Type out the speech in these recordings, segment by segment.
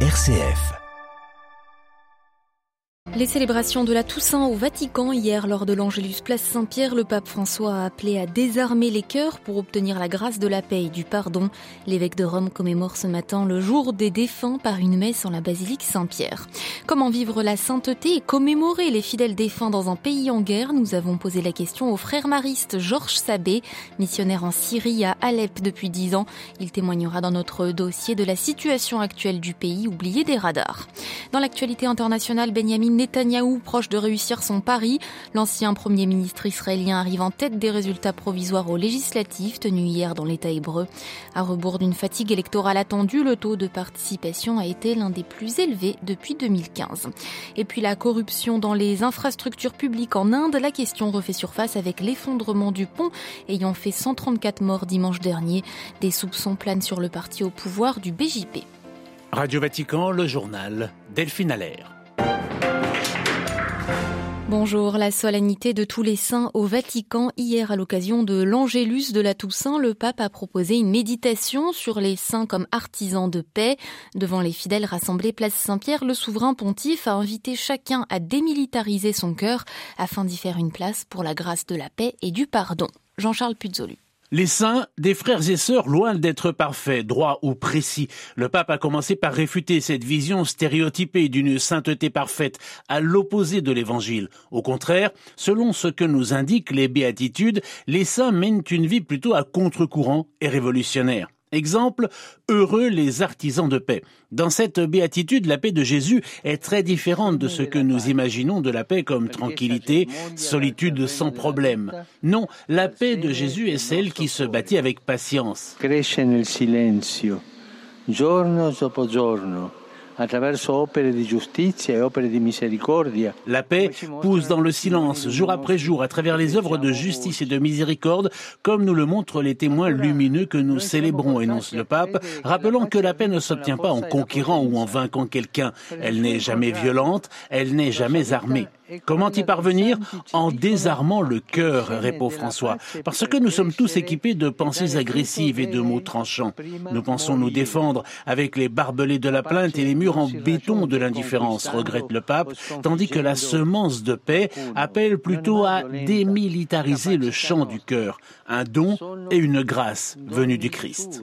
RCF. Les célébrations de la Toussaint au Vatican hier lors de l'Angélus Place Saint-Pierre, le pape François a appelé à désarmer les cœurs pour obtenir la grâce de la paix et du pardon. L'évêque de Rome commémore ce matin le jour des défunts par une messe en la basilique Saint-Pierre. Comment vivre la sainteté et commémorer les fidèles défunts dans un pays en guerre? Nous avons posé la question au frère mariste Georges Sabé, missionnaire en Syrie à Alep depuis dix ans. Il témoignera dans notre dossier de la situation actuelle du pays oublié des radars. Dans l'actualité internationale, Benjamin Netanyahou proche de réussir son pari. L'ancien premier ministre israélien arrive en tête des résultats provisoires aux législatives tenus hier dans l'État hébreu. À rebours d'une fatigue électorale attendue, le taux de participation a été l'un des plus élevés depuis 2015. Et puis la corruption dans les infrastructures publiques en Inde, la question refait surface avec l'effondrement du pont ayant fait 134 morts dimanche dernier. Des soupçons planent sur le parti au pouvoir du BJP. Radio Vatican, le journal Delphine Allaire. Bonjour, la solennité de tous les saints au Vatican. Hier, à l'occasion de l'Angélus de la Toussaint, le pape a proposé une méditation sur les saints comme artisans de paix. Devant les fidèles rassemblés place Saint-Pierre, le souverain pontife a invité chacun à démilitariser son cœur afin d'y faire une place pour la grâce de la paix et du pardon. Jean-Charles Puzolu. Les saints, des frères et sœurs loin d'être parfaits, droits ou précis. Le pape a commencé par réfuter cette vision stéréotypée d'une sainteté parfaite, à l'opposé de l'évangile. Au contraire, selon ce que nous indiquent les béatitudes, les saints mènent une vie plutôt à contre-courant et révolutionnaire. Exemple, heureux les artisans de paix. Dans cette béatitude, la paix de Jésus est très différente de ce que nous imaginons de la paix comme tranquillité, solitude sans problème. Non, la paix de Jésus est celle qui se bâtit avec patience. La paix pousse dans le silence, jour après jour, à travers les œuvres de justice et de miséricorde, comme nous le montrent les témoins lumineux que nous célébrons, énonce le pape, rappelant que la paix ne s'obtient pas en conquérant ou en vainquant quelqu'un. Elle n'est jamais violente, elle n'est jamais armée. Comment y parvenir En désarmant le cœur, répond François, parce que nous sommes tous équipés de pensées agressives et de mots tranchants. Nous pensons nous défendre avec les barbelés de la plainte et les murs en béton de l'indifférence, regrette le pape, tandis que la semence de paix appelle plutôt à démilitariser le champ du cœur, un don et une grâce venue du Christ.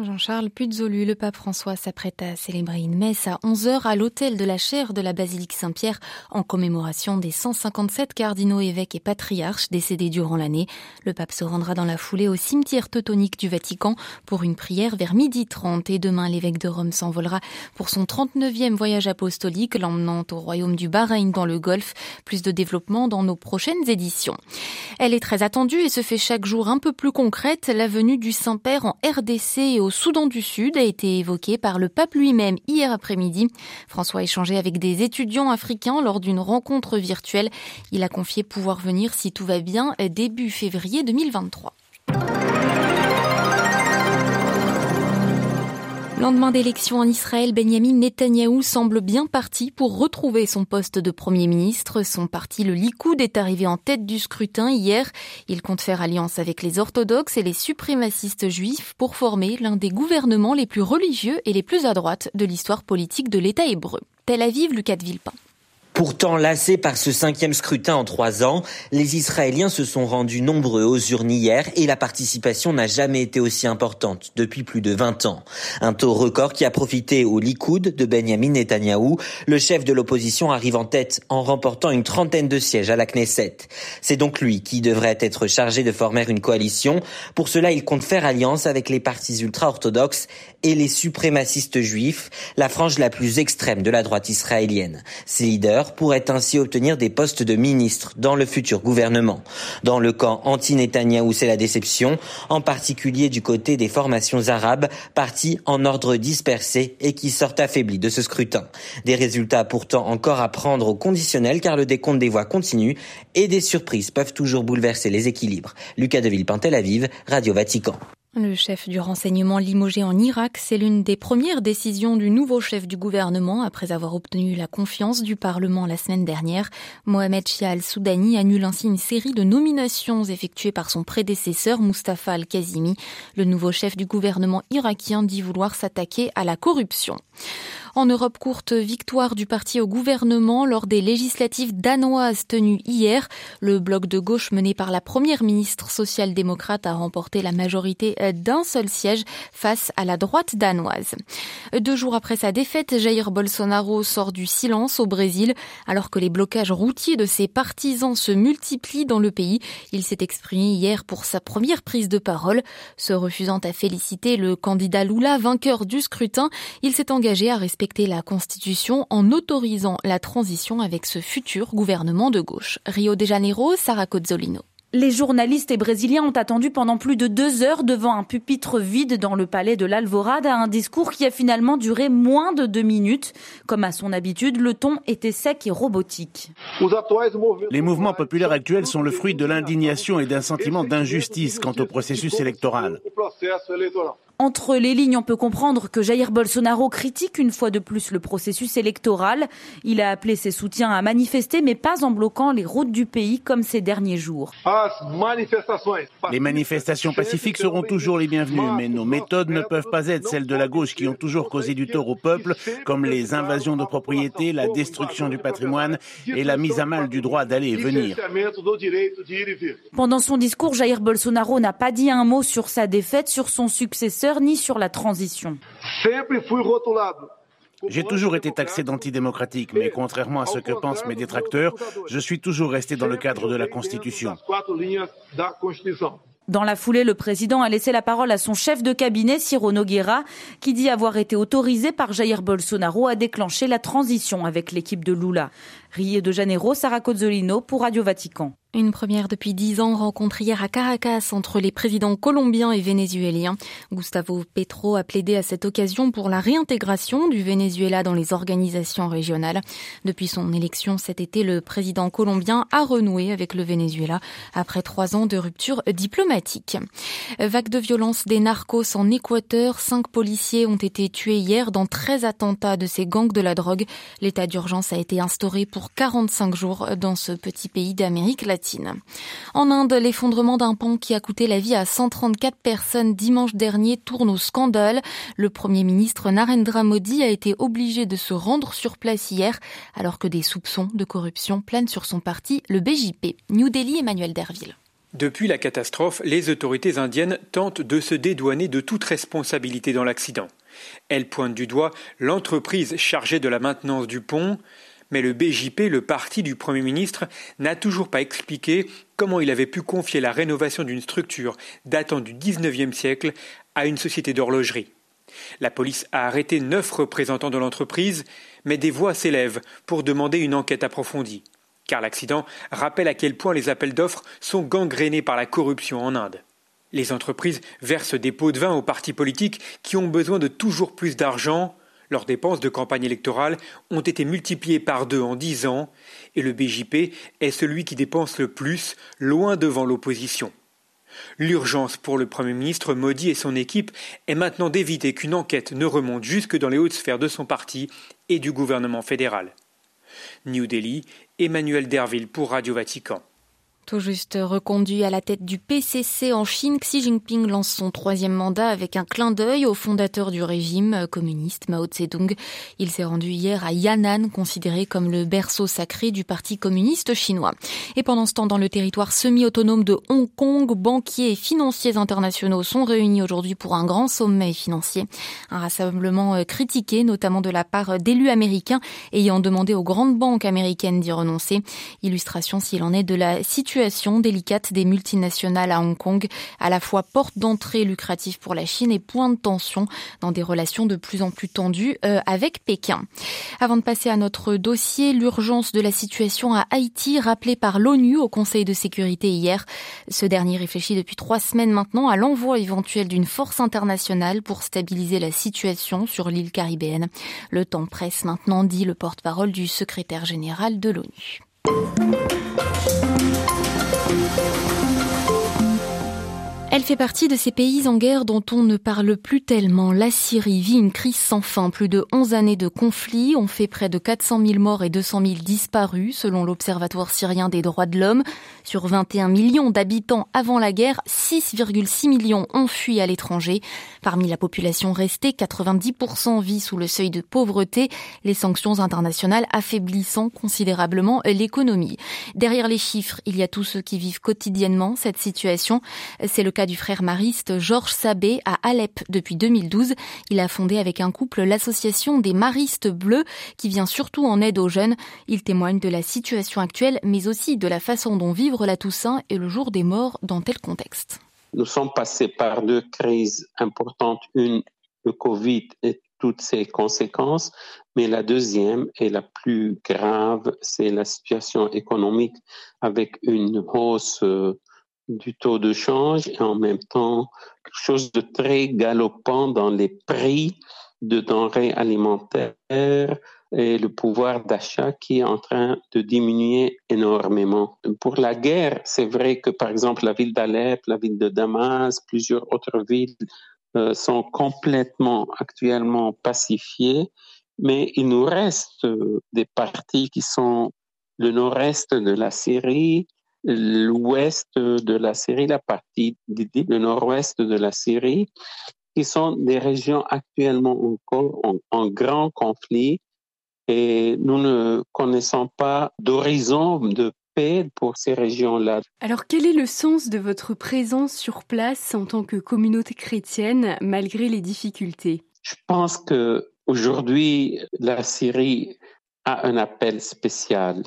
Jean-Charles Puzolu, le pape François s'apprête à célébrer une messe à 11h à l'hôtel de la chaire de la basilique Saint-Pierre en commémoration des 157 cardinaux évêques et patriarches décédés durant l'année. Le pape se rendra dans la foulée au cimetière teutonique du Vatican pour une prière vers midi 30 et demain l'évêque de Rome s'envolera pour son 39e voyage apostolique l'emmenant au royaume du Bahreïn dans le Golfe. Plus de développement dans nos prochaines éditions. Elle est très attendue et se fait chaque jour un peu plus concrète. La venue du Saint-Père en RDC au Soudan du Sud a été évoqué par le pape lui-même hier après-midi. François a échangé avec des étudiants africains lors d'une rencontre virtuelle. Il a confié pouvoir venir si tout va bien début février 2023. Lendemain d'élection en Israël, Benjamin Netanyahou semble bien parti pour retrouver son poste de Premier ministre. Son parti, le Likoud, est arrivé en tête du scrutin hier. Il compte faire alliance avec les orthodoxes et les suprémacistes juifs pour former l'un des gouvernements les plus religieux et les plus à droite de l'histoire politique de l'État hébreu. Tel Aviv, Lucas Villepin. Pourtant lassés par ce cinquième scrutin en trois ans, les Israéliens se sont rendus nombreux aux urnes hier et la participation n'a jamais été aussi importante depuis plus de 20 ans. Un taux record qui a profité au Likoud de Benjamin Netanyahou. Le chef de l'opposition arrive en tête en remportant une trentaine de sièges à la Knesset. C'est donc lui qui devrait être chargé de former une coalition. Pour cela, il compte faire alliance avec les partis ultra-orthodoxes et les suprémacistes juifs, la frange la plus extrême de la droite israélienne. Ces leaders pourrait ainsi obtenir des postes de ministre dans le futur gouvernement. Dans le camp anti-Netanyahou, c'est la déception, en particulier du côté des formations arabes, parties en ordre dispersé et qui sortent affaiblies de ce scrutin. Des résultats pourtant encore à prendre au conditionnel car le décompte des voix continue et des surprises peuvent toujours bouleverser les équilibres. Lucas Deville, Tel Aviv, Radio Vatican. Le chef du renseignement limogé en Irak, c'est l'une des premières décisions du nouveau chef du gouvernement après avoir obtenu la confiance du Parlement la semaine dernière. Mohamed Shia al-Soudani annule ainsi une série de nominations effectuées par son prédécesseur Mustafa al-Kazimi. Le nouveau chef du gouvernement irakien dit vouloir s'attaquer à la corruption. En Europe courte, victoire du parti au gouvernement lors des législatives danoises tenues hier. Le bloc de gauche mené par la première ministre social-démocrate a remporté la majorité d'un seul siège face à la droite danoise. Deux jours après sa défaite, Jair Bolsonaro sort du silence au Brésil alors que les blocages routiers de ses partisans se multiplient dans le pays. Il s'est exprimé hier pour sa première prise de parole. Se refusant à féliciter le candidat Lula, vainqueur du scrutin, il s'est engagé à respecter respecter la Constitution en autorisant la transition avec ce futur gouvernement de gauche. Rio de Janeiro, Sarah Cozzolino. Les journalistes et brésiliens ont attendu pendant plus de deux heures devant un pupitre vide dans le palais de l'Alvorada, un discours qui a finalement duré moins de deux minutes. Comme à son habitude, le ton était sec et robotique. Les mouvements populaires actuels sont le fruit de l'indignation et d'un sentiment d'injustice quant au processus électoral. Entre les lignes, on peut comprendre que Jair Bolsonaro critique une fois de plus le processus électoral. Il a appelé ses soutiens à manifester, mais pas en bloquant les routes du pays comme ces derniers jours. Les manifestations pacifiques seront toujours les bienvenues, mais nos méthodes ne peuvent pas être celles de la gauche qui ont toujours causé du tort au peuple, comme les invasions de propriété, la destruction du patrimoine et la mise à mal du droit d'aller et venir. Pendant son discours, Jair Bolsonaro n'a pas dit un mot sur sa défaite, sur son successeur ni sur la transition. J'ai toujours été taxé d'antidémocratique, mais contrairement à ce que pensent mes détracteurs, je suis toujours resté dans le cadre de la Constitution. Dans la foulée, le président a laissé la parole à son chef de cabinet, Ciro Nogueira, qui dit avoir été autorisé par Jair Bolsonaro à déclencher la transition avec l'équipe de Lula. Rio de Janeiro, Sarah Cozzolino pour Radio Vatican. Une première depuis dix ans rencontre hier à Caracas entre les présidents colombiens et vénézuéliens. Gustavo Petro a plaidé à cette occasion pour la réintégration du Venezuela dans les organisations régionales. Depuis son élection cet été, le président colombien a renoué avec le Venezuela après trois ans de rupture diplomatique. Vague de violence des narcos en Équateur. Cinq policiers ont été tués hier dans 13 attentats de ces gangs de la drogue. L'état d'urgence a été instauré pour 45 jours dans ce petit pays d'Amérique latine. En Inde, l'effondrement d'un pont qui a coûté la vie à 134 personnes dimanche dernier tourne au scandale. Le Premier ministre Narendra Modi a été obligé de se rendre sur place hier alors que des soupçons de corruption planent sur son parti, le BJP. New Delhi, Emmanuel Derville. Depuis la catastrophe, les autorités indiennes tentent de se dédouaner de toute responsabilité dans l'accident. Elles pointent du doigt l'entreprise chargée de la maintenance du pont, mais le BJP, le parti du Premier ministre, n'a toujours pas expliqué comment il avait pu confier la rénovation d'une structure datant du XIXe siècle à une société d'horlogerie. La police a arrêté neuf représentants de l'entreprise, mais des voix s'élèvent pour demander une enquête approfondie. Car l'accident rappelle à quel point les appels d'offres sont gangrénés par la corruption en Inde. Les entreprises versent des pots de vin aux partis politiques qui ont besoin de toujours plus d'argent leurs dépenses de campagne électorale ont été multipliées par deux en dix ans, et le BJP est celui qui dépense le plus, loin devant l'opposition. L'urgence pour le Premier ministre Modi et son équipe est maintenant d'éviter qu'une enquête ne remonte jusque dans les hautes sphères de son parti et du gouvernement fédéral. New Delhi, Emmanuel Derville pour Radio Vatican. Tout juste reconduit à la tête du PCC en Chine, Xi Jinping lance son troisième mandat avec un clin d'œil au fondateur du régime communiste Mao Zedong. Il s'est rendu hier à Yan'an, considéré comme le berceau sacré du Parti communiste chinois. Et pendant ce temps, dans le territoire semi-autonome de Hong Kong, banquiers et financiers internationaux sont réunis aujourd'hui pour un grand sommet financier. Un rassemblement euh, critiqué, notamment de la part d'élus américains ayant demandé aux grandes banques américaines d'y renoncer. Illustration, s'il en est, de la situation situation délicate des multinationales à Hong Kong, à la fois porte d'entrée lucrative pour la Chine et point de tension dans des relations de plus en plus tendues euh, avec Pékin. Avant de passer à notre dossier, l'urgence de la situation à Haïti, rappelée par l'ONU au Conseil de sécurité hier. Ce dernier réfléchit depuis trois semaines maintenant à l'envoi éventuel d'une force internationale pour stabiliser la situation sur l'île caribéenne. Le temps presse maintenant, dit le porte-parole du secrétaire général de l'ONU. Elle fait partie de ces pays en guerre dont on ne parle plus tellement. La Syrie vit une crise sans fin. Plus de 11 années de conflit ont fait près de 400 000 morts et 200 000 disparus, selon l'Observatoire syrien des droits de l'homme. Sur 21 millions d'habitants avant la guerre, 6,6 millions ont fui à l'étranger. Parmi la population restée, 90% vit sous le seuil de pauvreté, les sanctions internationales affaiblissant considérablement l'économie. Derrière les chiffres, il y a tous ceux qui vivent quotidiennement cette situation. C'est le cas du frère mariste Georges Sabé à Alep depuis 2012. Il a fondé avec un couple l'association des maristes bleus qui vient surtout en aide aux jeunes. Il témoigne de la situation actuelle mais aussi de la façon dont vivre la Toussaint et le jour des morts dans tel contexte. Nous sommes passés par deux crises importantes, une le Covid et toutes ses conséquences, mais la deuxième et la plus grave, c'est la situation économique avec une hausse euh, du taux de change et en même temps quelque chose de très galopant dans les prix de denrées alimentaires et le pouvoir d'achat qui est en train de diminuer énormément. Pour la guerre, c'est vrai que par exemple la ville d'Alep, la ville de Damas, plusieurs autres villes euh, sont complètement actuellement pacifiées, mais il nous reste euh, des parties qui sont le nord-est de la Syrie, l'ouest de la Syrie, la partie le nord-ouest de la Syrie, qui sont des régions actuellement encore en, grand conflit et nous ne connaissons pas d'horizon de paix pour ces régions-là. Alors quel est le sens de votre présence sur place en tant que communauté chrétienne malgré les difficultés? Je pense que aujourd'hui la Syrie a un appel spécial.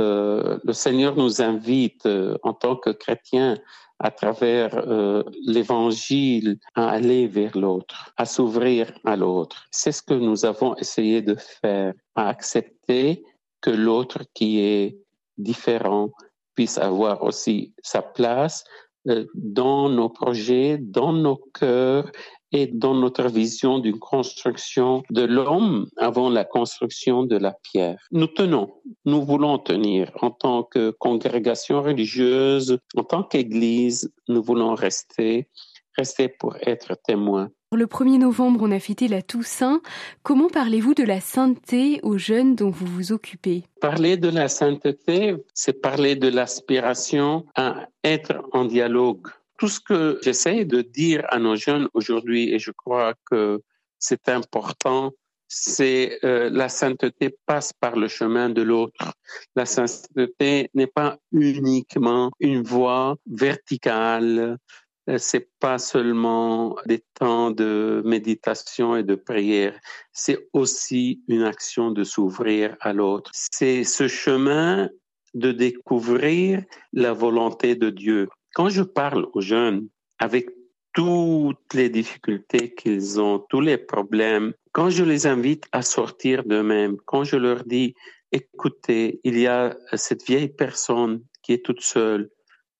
Euh, le Seigneur nous invite euh, en tant que chrétiens à travers euh, l'évangile à aller vers l'autre, à s'ouvrir à l'autre. C'est ce que nous avons essayé de faire, à accepter que l'autre qui est différent puisse avoir aussi sa place dans nos projets, dans nos cœurs et dans notre vision d'une construction de l'homme avant la construction de la pierre. Nous tenons, nous voulons tenir en tant que congrégation religieuse, en tant qu'Église, nous voulons rester, rester pour être témoins. Le 1er novembre, on a fêté la Toussaint. Comment parlez-vous de la sainteté aux jeunes dont vous vous occupez? Parler de la sainteté, c'est parler de l'aspiration à être en dialogue tout ce que j'essaie de dire à nos jeunes aujourd'hui, et je crois que c'est important, c'est euh, la sainteté passe par le chemin de l'autre. La sainteté n'est pas uniquement une voie verticale, euh, c'est pas seulement des temps de méditation et de prière, c'est aussi une action de s'ouvrir à l'autre. C'est ce chemin de découvrir la volonté de Dieu. Quand je parle aux jeunes avec toutes les difficultés qu'ils ont, tous les problèmes, quand je les invite à sortir d'eux-mêmes, quand je leur dis, écoutez, il y a cette vieille personne qui est toute seule,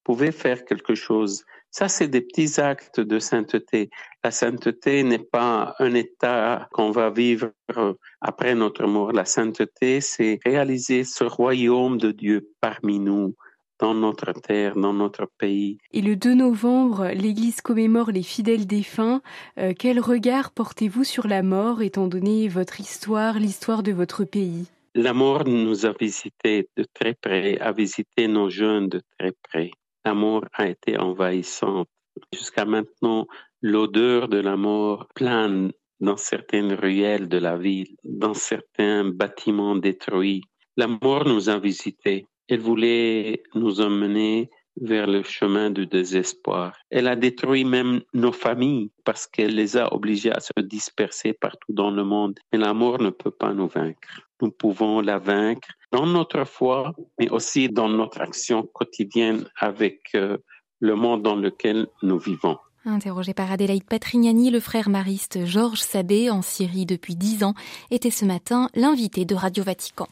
pouvez faire quelque chose. Ça, c'est des petits actes de sainteté. La sainteté n'est pas un état qu'on va vivre après notre mort. La sainteté, c'est réaliser ce royaume de Dieu parmi nous dans notre terre, dans notre pays. Et le 2 novembre, l'Église commémore les fidèles défunts. Euh, quel regard portez-vous sur la mort, étant donné votre histoire, l'histoire de votre pays? La mort nous a visités de très près, a visité nos jeunes de très près. La mort a été envahissante. Jusqu'à maintenant, l'odeur de la mort plane dans certaines ruelles de la ville, dans certains bâtiments détruits. La mort nous a visités. Elle voulait nous emmener vers le chemin du désespoir. Elle a détruit même nos familles parce qu'elle les a obligés à se disperser partout dans le monde. Mais la mort ne peut pas nous vaincre. Nous pouvons la vaincre dans notre foi, mais aussi dans notre action quotidienne avec euh, le monde dans lequel nous vivons. Interrogé par Adélaïde Patrignani, le frère mariste Georges Sabé, en Syrie depuis dix ans, était ce matin l'invité de Radio Vatican.